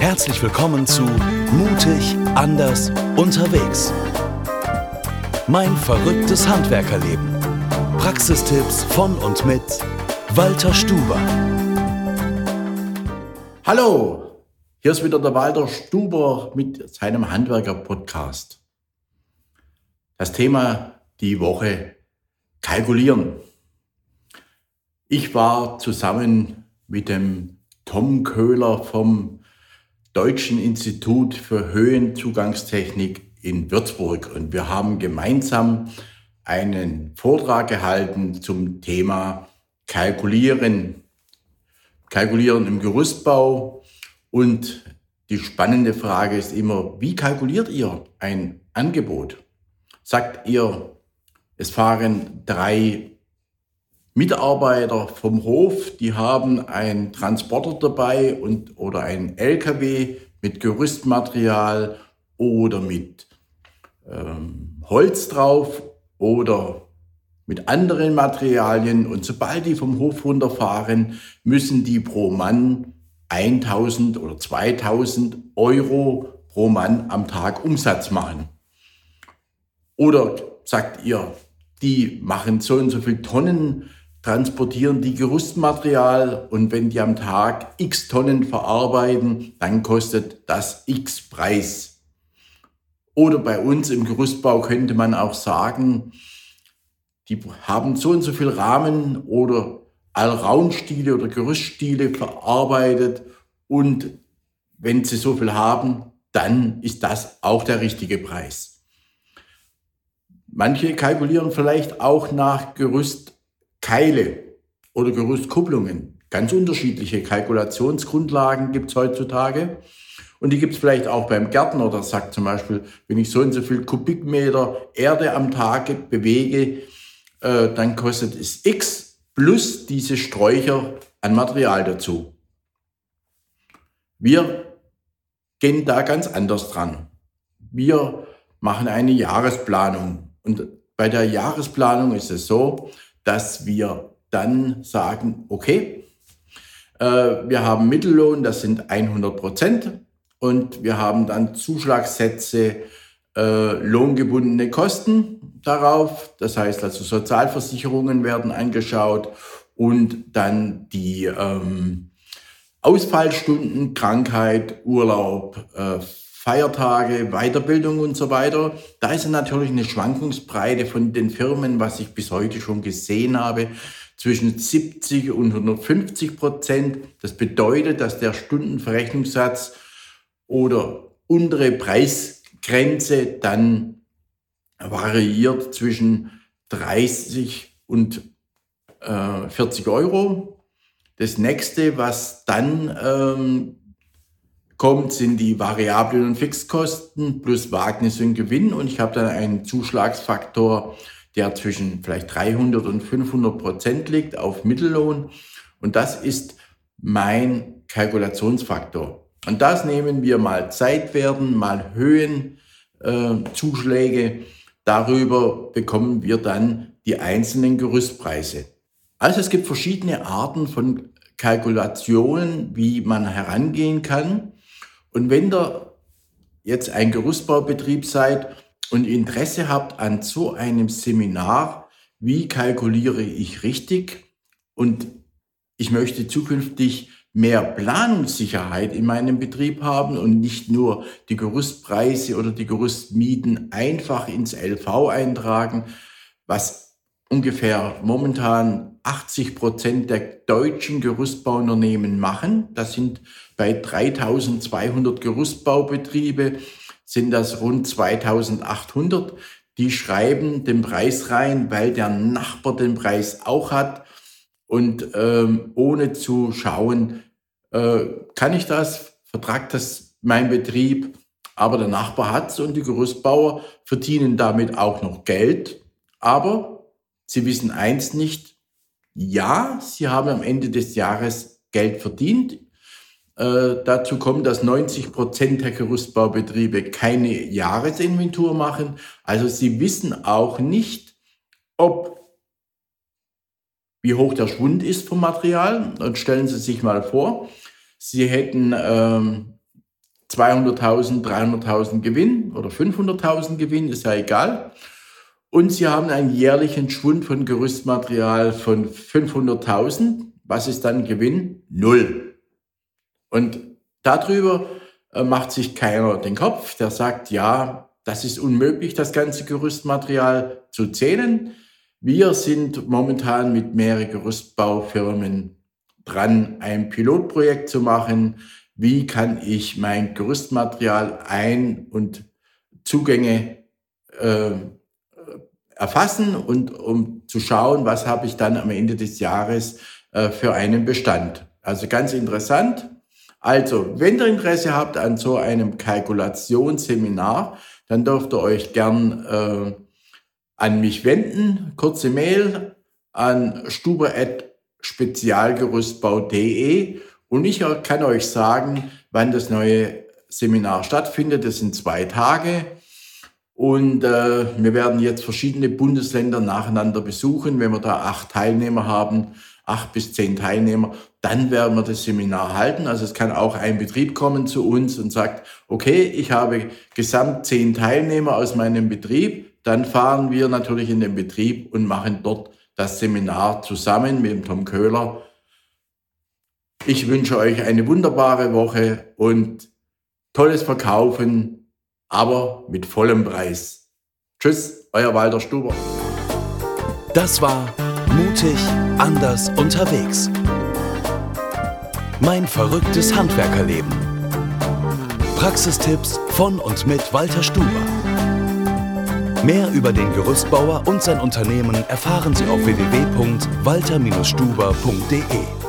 Herzlich willkommen zu Mutig, anders, unterwegs. Mein verrücktes Handwerkerleben. Praxistipps von und mit Walter Stuber. Hallo, hier ist wieder der Walter Stuber mit seinem Handwerker-Podcast. Das Thema die Woche kalkulieren. Ich war zusammen mit dem Tom Köhler vom Deutschen Institut für Höhenzugangstechnik in Würzburg. Und wir haben gemeinsam einen Vortrag gehalten zum Thema Kalkulieren. Kalkulieren im Gerüstbau. Und die spannende Frage ist immer, wie kalkuliert ihr ein Angebot? Sagt ihr, es fahren drei Mitarbeiter vom Hof, die haben einen Transporter dabei und, oder einen LKW mit Gerüstmaterial oder mit ähm, Holz drauf oder mit anderen Materialien. Und sobald die vom Hof runterfahren, müssen die pro Mann 1000 oder 2000 Euro pro Mann am Tag Umsatz machen. Oder sagt ihr, die machen so und so viel Tonnen transportieren die Gerüstmaterial und wenn die am Tag x Tonnen verarbeiten, dann kostet das x Preis. Oder bei uns im Gerüstbau könnte man auch sagen, die haben so und so viel Rahmen oder Allraumstiele oder Gerüststiele verarbeitet und wenn sie so viel haben, dann ist das auch der richtige Preis. Manche kalkulieren vielleicht auch nach Gerüst Keile oder Gerüstkupplungen. Ganz unterschiedliche Kalkulationsgrundlagen gibt es heutzutage. Und die gibt es vielleicht auch beim Gärtner, der sagt zum Beispiel, wenn ich so und so viel Kubikmeter Erde am Tag bewege, äh, dann kostet es X plus diese Sträucher an Material dazu. Wir gehen da ganz anders dran. Wir machen eine Jahresplanung. Und bei der Jahresplanung ist es so, dass wir dann sagen, okay, äh, wir haben Mittellohn, das sind 100 Prozent und wir haben dann Zuschlagssätze, äh, lohngebundene Kosten darauf. Das heißt also Sozialversicherungen werden angeschaut und dann die ähm, Ausfallstunden, Krankheit, Urlaub, äh, Feiertage, Weiterbildung und so weiter. Da ist natürlich eine Schwankungsbreite von den Firmen, was ich bis heute schon gesehen habe, zwischen 70 und 150 Prozent. Das bedeutet, dass der Stundenverrechnungssatz oder untere Preisgrenze dann variiert zwischen 30 und äh, 40 Euro. Das nächste, was dann ähm, kommt, sind die variablen und Fixkosten plus Wagnis und Gewinn. Und ich habe dann einen Zuschlagsfaktor, der zwischen vielleicht 300 und 500 Prozent liegt auf Mittellohn. Und das ist mein Kalkulationsfaktor. Und das nehmen wir mal Zeitwerten, mal Höhenzuschläge. Äh, Darüber bekommen wir dann die einzelnen Gerüstpreise. Also es gibt verschiedene Arten von Kalkulationen, wie man herangehen kann. Und wenn ihr jetzt ein Gerüstbaubetrieb seid und Interesse habt an so einem Seminar, wie kalkuliere ich richtig? Und ich möchte zukünftig mehr Planungssicherheit in meinem Betrieb haben und nicht nur die Gerüstpreise oder die Gerüstmieten einfach ins LV eintragen, was ungefähr momentan 80 Prozent der deutschen Gerüstbauunternehmen machen. Das sind bei 3200 Gerüstbaubetriebe sind das rund 2800. Die schreiben den Preis rein, weil der Nachbar den Preis auch hat. Und ähm, ohne zu schauen, äh, kann ich das, vertragt das mein Betrieb, aber der Nachbar hat es und die Gerüstbauer verdienen damit auch noch Geld. Aber sie wissen eins nicht, ja, sie haben am Ende des Jahres Geld verdient. Äh, dazu kommt, dass 90 Prozent der Gerüstbaubetriebe keine Jahresinventur machen. Also sie wissen auch nicht, ob wie hoch der Schwund ist vom Material. Und stellen Sie sich mal vor, Sie hätten ähm, 200.000, 300.000 Gewinn oder 500.000 Gewinn, ist ja egal. Und sie haben einen jährlichen Schwund von Gerüstmaterial von 500.000. Was ist dann Gewinn? Null. Und darüber äh, macht sich keiner den Kopf. Der sagt, ja, das ist unmöglich, das ganze Gerüstmaterial zu zählen. Wir sind momentan mit mehreren Gerüstbaufirmen dran, ein Pilotprojekt zu machen. Wie kann ich mein Gerüstmaterial ein- und Zugänge äh, erfassen und um zu schauen, was habe ich dann am Ende des Jahres äh, für einen Bestand. Also ganz interessant. Also, wenn ihr Interesse habt an so einem Kalkulationsseminar, dann dürft ihr euch gern äh, an mich wenden. Kurze Mail an stuber.spezialgerüstbau.de und ich kann euch sagen, wann das neue Seminar stattfindet. Das sind zwei Tage. Und äh, wir werden jetzt verschiedene Bundesländer nacheinander besuchen. Wenn wir da acht Teilnehmer haben, acht bis zehn Teilnehmer, dann werden wir das Seminar halten. Also es kann auch ein Betrieb kommen zu uns und sagt, okay, ich habe gesamt zehn Teilnehmer aus meinem Betrieb. Dann fahren wir natürlich in den Betrieb und machen dort das Seminar zusammen mit dem Tom Köhler. Ich wünsche euch eine wunderbare Woche und tolles Verkaufen, aber mit vollem Preis. Tschüss, euer Walter Stuber. Das war Mutig, anders unterwegs. Mein verrücktes Handwerkerleben. Praxistipps von und mit Walter Stuber. Mehr über den Gerüstbauer und sein Unternehmen erfahren Sie auf www.walter-stuber.de.